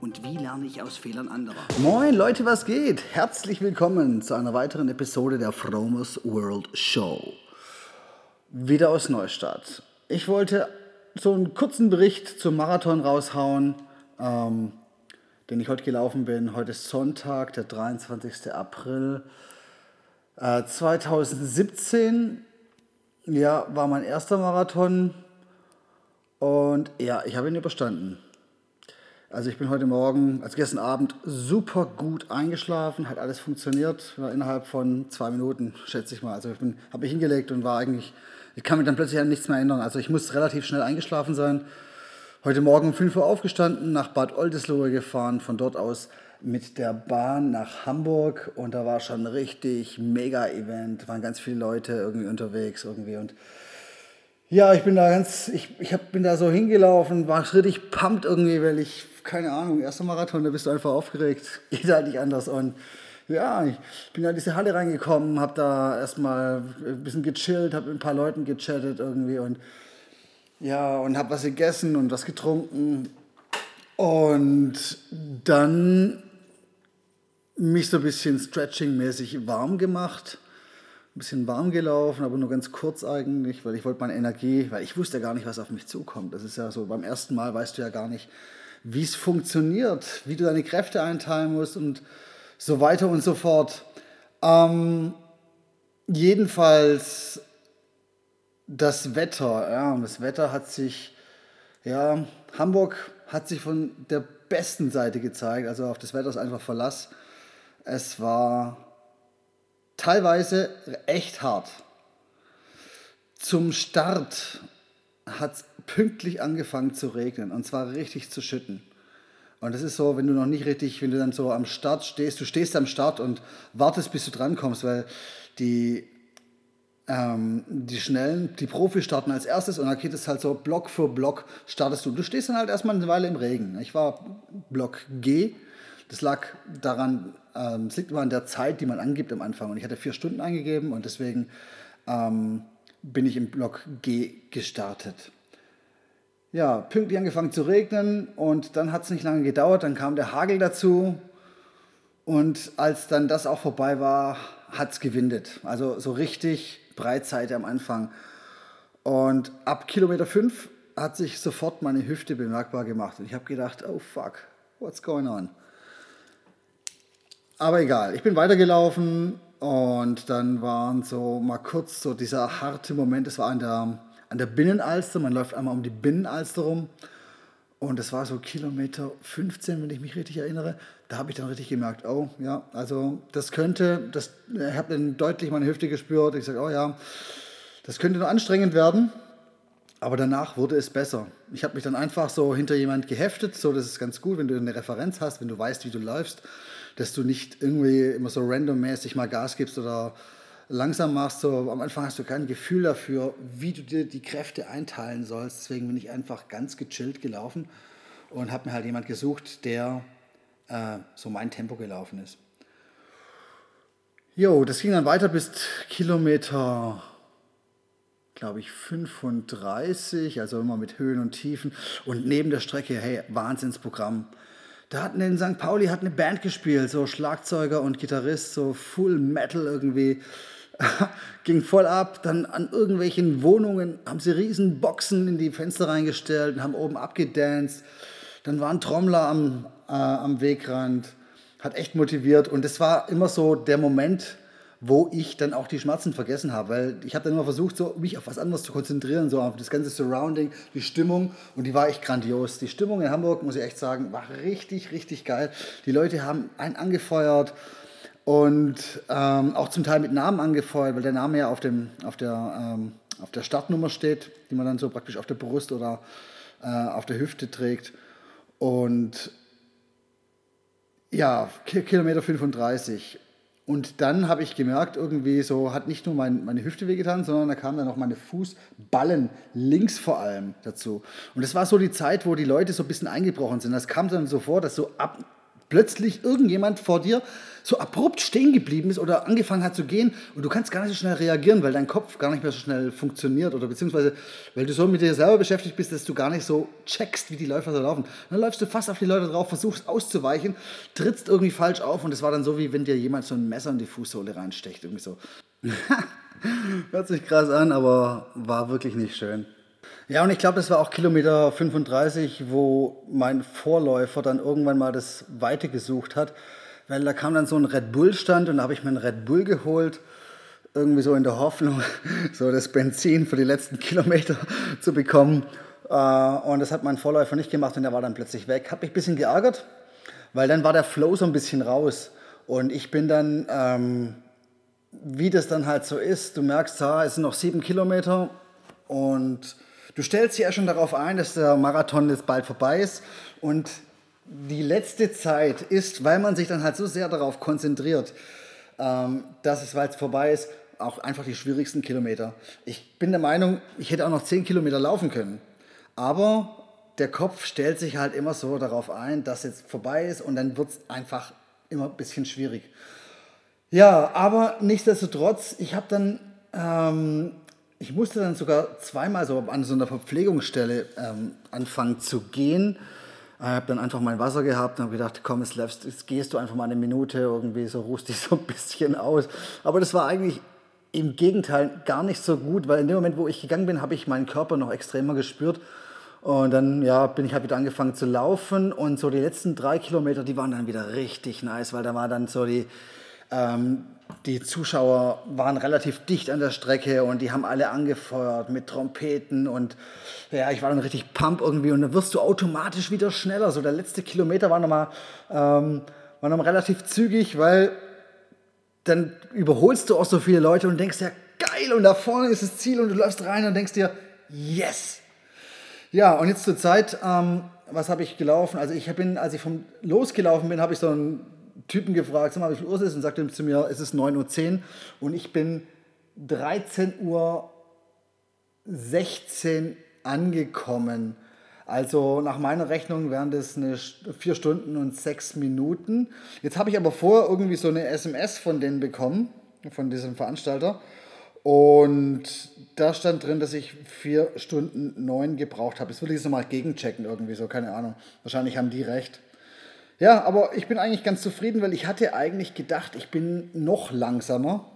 Und wie lerne ich aus Fehlern anderer? Moin Leute, was geht? Herzlich willkommen zu einer weiteren Episode der Fromos World Show. Wieder aus Neustadt. Ich wollte so einen kurzen Bericht zum Marathon raushauen, ähm, den ich heute gelaufen bin. Heute ist Sonntag, der 23. April äh, 2017. Ja, war mein erster Marathon und ja, ich habe ihn überstanden. Also ich bin heute Morgen, also gestern Abend, super gut eingeschlafen, hat alles funktioniert, war innerhalb von zwei Minuten, schätze ich mal. Also ich habe mich hingelegt und war eigentlich, ich kann mich dann plötzlich an nichts mehr erinnern. Also ich muss relativ schnell eingeschlafen sein. Heute Morgen um 5 Uhr aufgestanden, nach Bad Oldesloe gefahren, von dort aus mit der Bahn nach Hamburg und da war schon richtig mega Event, waren ganz viele Leute irgendwie unterwegs irgendwie und ja, ich bin da ganz, ich, ich hab, bin da so hingelaufen, war richtig pumped irgendwie, weil ich, keine Ahnung, erster Marathon, da bist du einfach aufgeregt, geht halt nicht anders. Und ja, ich bin da in diese Halle reingekommen, hab da erstmal ein bisschen gechillt, hab mit ein paar Leuten gechattet irgendwie und ja, und hab was gegessen und was getrunken. Und dann mich so ein bisschen stretching-mäßig warm gemacht ein bisschen warm gelaufen, aber nur ganz kurz eigentlich, weil ich wollte meine Energie, weil ich wusste ja gar nicht, was auf mich zukommt. Das ist ja so, beim ersten Mal weißt du ja gar nicht, wie es funktioniert, wie du deine Kräfte einteilen musst und so weiter und so fort. Ähm, jedenfalls das Wetter, ja, das Wetter hat sich, ja, Hamburg hat sich von der besten Seite gezeigt, also auf das Wetter ist einfach Verlass. Es war teilweise echt hart. Zum Start hat es pünktlich angefangen zu regnen und zwar richtig zu schütten. Und das ist so, wenn du noch nicht richtig, wenn du dann so am Start stehst, du stehst am Start und wartest, bis du drankommst, weil die, ähm, die Schnellen, die Profis starten als erstes und dann geht es halt so Block für Block startest du. Du stehst dann halt erstmal eine Weile im Regen. Ich war Block G, das lag daran, ähm, es liegt immer an der Zeit, die man angibt am Anfang. Und ich hatte vier Stunden eingegeben und deswegen ähm, bin ich im Block G gestartet. Ja, pünktlich angefangen zu regnen und dann hat es nicht lange gedauert, dann kam der Hagel dazu und als dann das auch vorbei war, hat es gewindet. Also so richtig Breitseite am Anfang. Und ab Kilometer 5 hat sich sofort meine Hüfte bemerkbar gemacht. Und ich habe gedacht, oh fuck, what's going on? Aber egal, ich bin weitergelaufen und dann waren so mal kurz so dieser harte Moment, das war an der, an der Binnenalster, man läuft einmal um die Binnenalster rum und das war so Kilometer 15, wenn ich mich richtig erinnere. Da habe ich dann richtig gemerkt, oh ja, also das könnte, das, ich habe dann deutlich meine Hüfte gespürt. Ich sage, oh ja, das könnte nur anstrengend werden. Aber danach wurde es besser. Ich habe mich dann einfach so hinter jemand geheftet, so das ist ganz gut, wenn du eine Referenz hast, wenn du weißt, wie du läufst dass du nicht irgendwie immer so randommäßig mal Gas gibst oder langsam machst. So, am Anfang hast du kein Gefühl dafür, wie du dir die Kräfte einteilen sollst. Deswegen bin ich einfach ganz gechillt gelaufen und habe mir halt jemand gesucht, der äh, so mein Tempo gelaufen ist. Jo, das ging dann weiter bis Kilometer, glaube ich, 35, also immer mit Höhen und Tiefen. Und neben der Strecke, hey, Wahnsinnsprogramm. Da hatten in St. Pauli hat eine Band gespielt, so Schlagzeuger und Gitarrist, so Full Metal irgendwie. Ging voll ab. Dann an irgendwelchen Wohnungen haben sie riesen Boxen in die Fenster reingestellt und haben oben abgedanced. Dann waren Trommler am, äh, am Wegrand. Hat echt motiviert. Und es war immer so der Moment, wo ich dann auch die Schmerzen vergessen habe, weil ich habe dann immer versucht, so, mich auf was anderes zu konzentrieren, so auf das ganze Surrounding, die Stimmung und die war echt grandios. Die Stimmung in Hamburg, muss ich echt sagen, war richtig, richtig geil. Die Leute haben einen angefeuert und ähm, auch zum Teil mit Namen angefeuert, weil der Name ja auf, dem, auf, der, ähm, auf der Startnummer steht, die man dann so praktisch auf der Brust oder äh, auf der Hüfte trägt und Ja, Kilometer 35. Und dann habe ich gemerkt, irgendwie so hat nicht nur mein, meine Hüfte wehgetan, sondern da kamen dann noch meine Fußballen links vor allem dazu. Und das war so die Zeit, wo die Leute so ein bisschen eingebrochen sind. Das kam dann so vor, dass so ab, plötzlich irgendjemand vor dir so abrupt stehen geblieben ist oder angefangen hat zu gehen und du kannst gar nicht so schnell reagieren, weil dein Kopf gar nicht mehr so schnell funktioniert oder beziehungsweise weil du so mit dir selber beschäftigt bist, dass du gar nicht so checkst, wie die Läufer so laufen. dann läufst du fast auf die Leute drauf, versuchst auszuweichen, trittst irgendwie falsch auf und es war dann so, wie wenn dir jemand so ein Messer in die Fußsohle reinstecht. Irgendwie so. Hört sich krass an, aber war wirklich nicht schön. Ja, und ich glaube, das war auch Kilometer 35, wo mein Vorläufer dann irgendwann mal das Weite gesucht hat weil da kam dann so ein Red Bull-Stand und da habe ich mir einen Red Bull geholt, irgendwie so in der Hoffnung, so das Benzin für die letzten Kilometer zu bekommen. Äh, und das hat mein Vorläufer nicht gemacht und der war dann plötzlich weg. Hat mich ein bisschen geärgert, weil dann war der Flow so ein bisschen raus. Und ich bin dann, ähm, wie das dann halt so ist, du merkst, ah, es sind noch sieben Kilometer und du stellst dich ja schon darauf ein, dass der Marathon jetzt bald vorbei ist. Und die letzte Zeit ist, weil man sich dann halt so sehr darauf konzentriert, ähm, dass es, weil es vorbei ist, auch einfach die schwierigsten Kilometer. Ich bin der Meinung, ich hätte auch noch 10 Kilometer laufen können. Aber der Kopf stellt sich halt immer so darauf ein, dass jetzt vorbei ist und dann wird es einfach immer ein bisschen schwierig. Ja, aber nichtsdestotrotz, ich habe dann, ähm, ich musste dann sogar zweimal so an so einer Verpflegungsstelle ähm, anfangen zu gehen ich habe dann einfach mein Wasser gehabt und habe gedacht, komm, jetzt, läufst, jetzt gehst du einfach mal eine Minute irgendwie, so ruhst dich so ein bisschen aus. Aber das war eigentlich im Gegenteil gar nicht so gut, weil in dem Moment, wo ich gegangen bin, habe ich meinen Körper noch extremer gespürt. Und dann ja, bin ich halt wieder angefangen zu laufen und so die letzten drei Kilometer, die waren dann wieder richtig nice, weil da war dann so die, ähm, die Zuschauer waren relativ dicht an der Strecke und die haben alle angefeuert mit Trompeten und ja, ich war dann richtig pump irgendwie und dann wirst du automatisch wieder schneller. So der letzte Kilometer war nochmal ähm, war noch relativ zügig, weil dann überholst du auch so viele Leute und denkst ja, geil und da vorne ist das Ziel und du läufst rein und denkst dir, yes. Ja, und jetzt zur Zeit, ähm, was habe ich gelaufen? Also ich bin, als ich vom losgelaufen bin, habe ich so einen Typen gefragt, sag mal, wie viel Uhr ist es? Und sagte zu mir, es ist 9.10 Uhr und ich bin 13.16 Uhr angekommen. Also nach meiner Rechnung wären das eine vier Stunden und sechs Minuten. Jetzt habe ich aber vorher irgendwie so eine SMS von denen bekommen, von diesem Veranstalter. Und da stand drin, dass ich vier Stunden neun gebraucht habe. Jetzt will ich es nochmal gegenchecken irgendwie so, keine Ahnung. Wahrscheinlich haben die recht. Ja, aber ich bin eigentlich ganz zufrieden, weil ich hatte eigentlich gedacht, ich bin noch langsamer.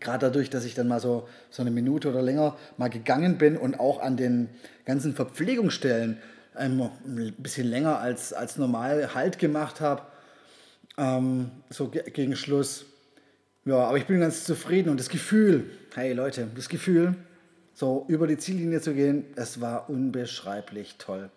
Gerade dadurch, dass ich dann mal so, so eine Minute oder länger mal gegangen bin und auch an den ganzen Verpflegungsstellen ähm, ein bisschen länger als, als normal Halt gemacht habe, ähm, so ge gegen Schluss. Ja, aber ich bin ganz zufrieden und das Gefühl, hey Leute, das Gefühl, so über die Ziellinie zu gehen, es war unbeschreiblich toll.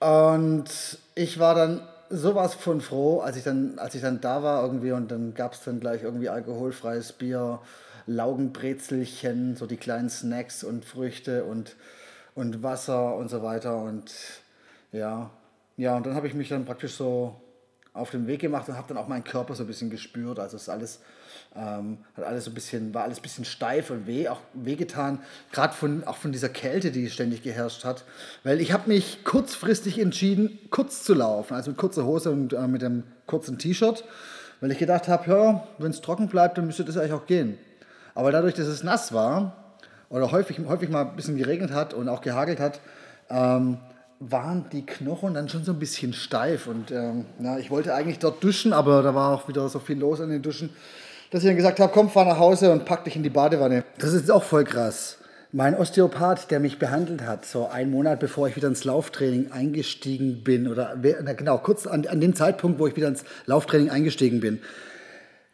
Und ich war dann sowas von froh, als ich dann, als ich dann da war irgendwie und dann gab es dann gleich irgendwie alkoholfreies Bier, Laugenbrezelchen, so die kleinen Snacks und Früchte und, und Wasser und so weiter und ja, ja, und dann habe ich mich dann praktisch so auf den Weg gemacht und habe dann auch meinen Körper so ein bisschen gespürt. Also es ist alles, ähm, hat alles so ein bisschen, war alles ein bisschen steif und weh, auch wehgetan. Gerade von, auch von dieser Kälte, die ständig geherrscht hat. Weil ich habe mich kurzfristig entschieden, kurz zu laufen. Also mit kurzer Hose und äh, mit einem kurzen T-Shirt. Weil ich gedacht habe, ja, wenn es trocken bleibt, dann müsste das eigentlich auch gehen. Aber dadurch, dass es nass war oder häufig, häufig mal ein bisschen geregnet hat und auch gehagelt hat, ähm, waren die Knochen dann schon so ein bisschen steif. Und ähm, ja, ich wollte eigentlich dort duschen, aber da war auch wieder so viel los an den Duschen, dass ich dann gesagt habe, komm, fahr nach Hause und pack dich in die Badewanne. Das ist auch voll krass. Mein Osteopath, der mich behandelt hat, so einen Monat bevor ich wieder ins Lauftraining eingestiegen bin, oder genau, kurz an, an dem Zeitpunkt, wo ich wieder ins Lauftraining eingestiegen bin,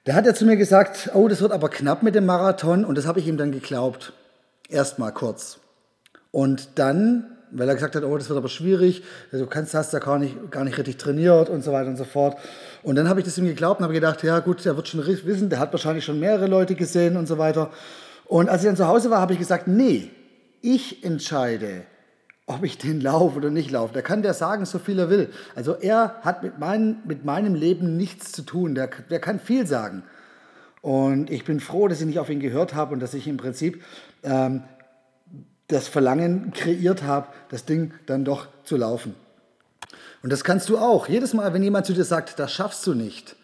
der hat ja zu mir gesagt, oh, das wird aber knapp mit dem Marathon und das habe ich ihm dann geglaubt. Erstmal kurz. Und dann weil er gesagt hat, oh, das wird aber schwierig, du kannst, hast ja gar nicht, gar nicht richtig trainiert und so weiter und so fort. Und dann habe ich das ihm geglaubt und habe gedacht, ja gut, der wird schon wissen, der hat wahrscheinlich schon mehrere Leute gesehen und so weiter. Und als ich dann zu Hause war, habe ich gesagt, nee, ich entscheide, ob ich den laufe oder nicht laufe. Der kann der sagen, so viel er will. Also er hat mit, mein, mit meinem Leben nichts zu tun. Der, der kann viel sagen. Und ich bin froh, dass ich nicht auf ihn gehört habe und dass ich im Prinzip ähm, das Verlangen kreiert habe, das Ding dann doch zu laufen. Und das kannst du auch. Jedes Mal, wenn jemand zu dir sagt, das schaffst du nicht,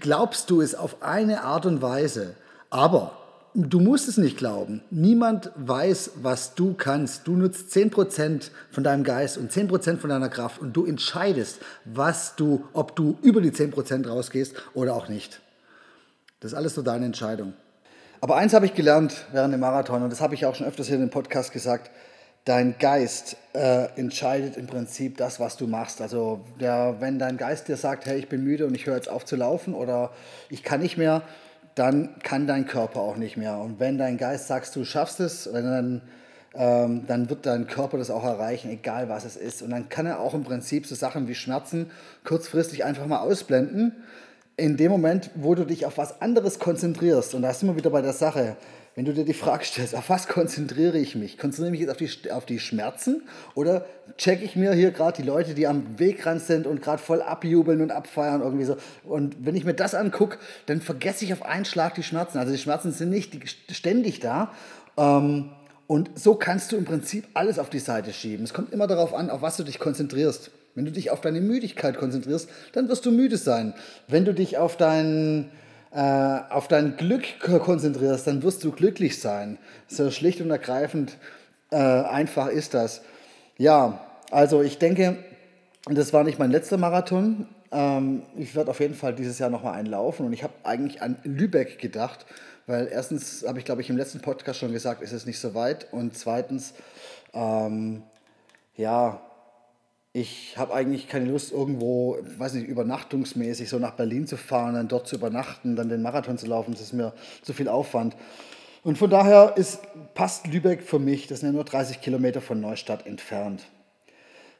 glaubst du es auf eine Art und Weise. Aber du musst es nicht glauben. Niemand weiß, was du kannst. Du nutzt 10% von deinem Geist und 10% von deiner Kraft und du entscheidest, was du, ob du über die 10% rausgehst oder auch nicht. Das ist alles so deine Entscheidung. Aber eins habe ich gelernt während dem Marathon und das habe ich auch schon öfters hier in dem Podcast gesagt. Dein Geist äh, entscheidet im Prinzip das, was du machst. Also der, wenn dein Geist dir sagt, hey, ich bin müde und ich höre jetzt auf zu laufen oder ich kann nicht mehr, dann kann dein Körper auch nicht mehr. Und wenn dein Geist sagt, du schaffst es, dann, ähm, dann wird dein Körper das auch erreichen, egal was es ist. Und dann kann er auch im Prinzip so Sachen wie Schmerzen kurzfristig einfach mal ausblenden. In dem Moment, wo du dich auf was anderes konzentrierst, und da sind wir wieder bei der Sache, wenn du dir die Frage stellst, auf was konzentriere ich mich? Konzentriere ich mich jetzt auf die, auf die Schmerzen oder checke ich mir hier gerade die Leute, die am Wegrand sind und gerade voll abjubeln und abfeiern irgendwie so? Und wenn ich mir das angucke, dann vergesse ich auf einen Schlag die Schmerzen. Also die Schmerzen sind nicht ständig da. Ähm, und so kannst du im Prinzip alles auf die Seite schieben. Es kommt immer darauf an, auf was du dich konzentrierst. Wenn du dich auf deine Müdigkeit konzentrierst, dann wirst du müde sein. Wenn du dich auf deinen äh, auf dein Glück konzentrierst, dann wirst du glücklich sein. So schlicht und ergreifend äh, einfach ist das. Ja, also ich denke, das war nicht mein letzter Marathon. Ähm, ich werde auf jeden Fall dieses Jahr nochmal einen laufen und ich habe eigentlich an Lübeck gedacht, weil erstens habe ich, glaube ich, im letzten Podcast schon gesagt, ist es nicht so weit und zweitens, ähm, ja, ich habe eigentlich keine Lust, irgendwo, weiß nicht, übernachtungsmäßig so nach Berlin zu fahren, dann dort zu übernachten, dann den Marathon zu laufen. Das ist mir zu viel Aufwand. Und von daher ist, passt Lübeck für mich, das sind ja nur 30 Kilometer von Neustadt entfernt.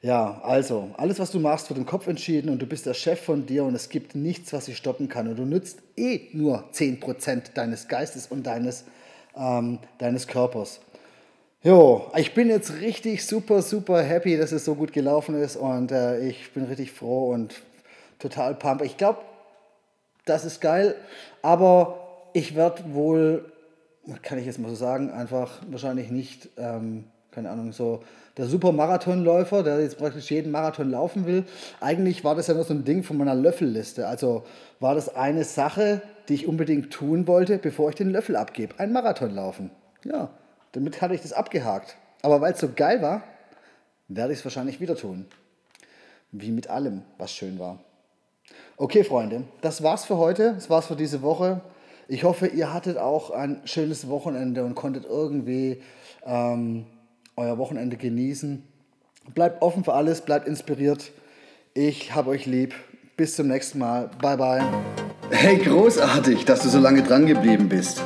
Ja, also, alles, was du machst, wird im Kopf entschieden und du bist der Chef von dir und es gibt nichts, was dich stoppen kann. Und du nützt eh nur 10% deines Geistes und deines, ähm, deines Körpers. Jo, ich bin jetzt richtig super, super happy, dass es so gut gelaufen ist und äh, ich bin richtig froh und total pump. Ich glaube, das ist geil, aber ich werde wohl, kann ich jetzt mal so sagen, einfach wahrscheinlich nicht, ähm, keine Ahnung, so der Super-Marathonläufer, der jetzt praktisch jeden Marathon laufen will. Eigentlich war das ja nur so ein Ding von meiner Löffelliste. Also war das eine Sache, die ich unbedingt tun wollte, bevor ich den Löffel abgebe. Ein Marathon laufen. Ja. Damit hatte ich das abgehakt. Aber weil es so geil war, werde ich es wahrscheinlich wieder tun. Wie mit allem, was schön war. Okay, Freunde, das war's für heute. Das war's für diese Woche. Ich hoffe, ihr hattet auch ein schönes Wochenende und konntet irgendwie ähm, euer Wochenende genießen. Bleibt offen für alles, bleibt inspiriert. Ich habe euch lieb. Bis zum nächsten Mal. Bye, bye. Hey, großartig, dass du so lange dran geblieben bist.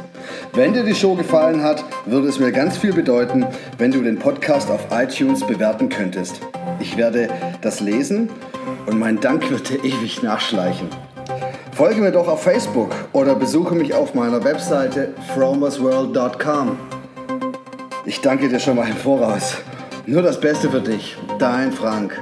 Wenn dir die Show gefallen hat, würde es mir ganz viel bedeuten, wenn du den Podcast auf iTunes bewerten könntest. Ich werde das lesen und mein Dank wird dir ewig nachschleichen. Folge mir doch auf Facebook oder besuche mich auf meiner Webseite fromersworld.com. Ich danke dir schon mal im Voraus. Nur das Beste für dich, dein Frank.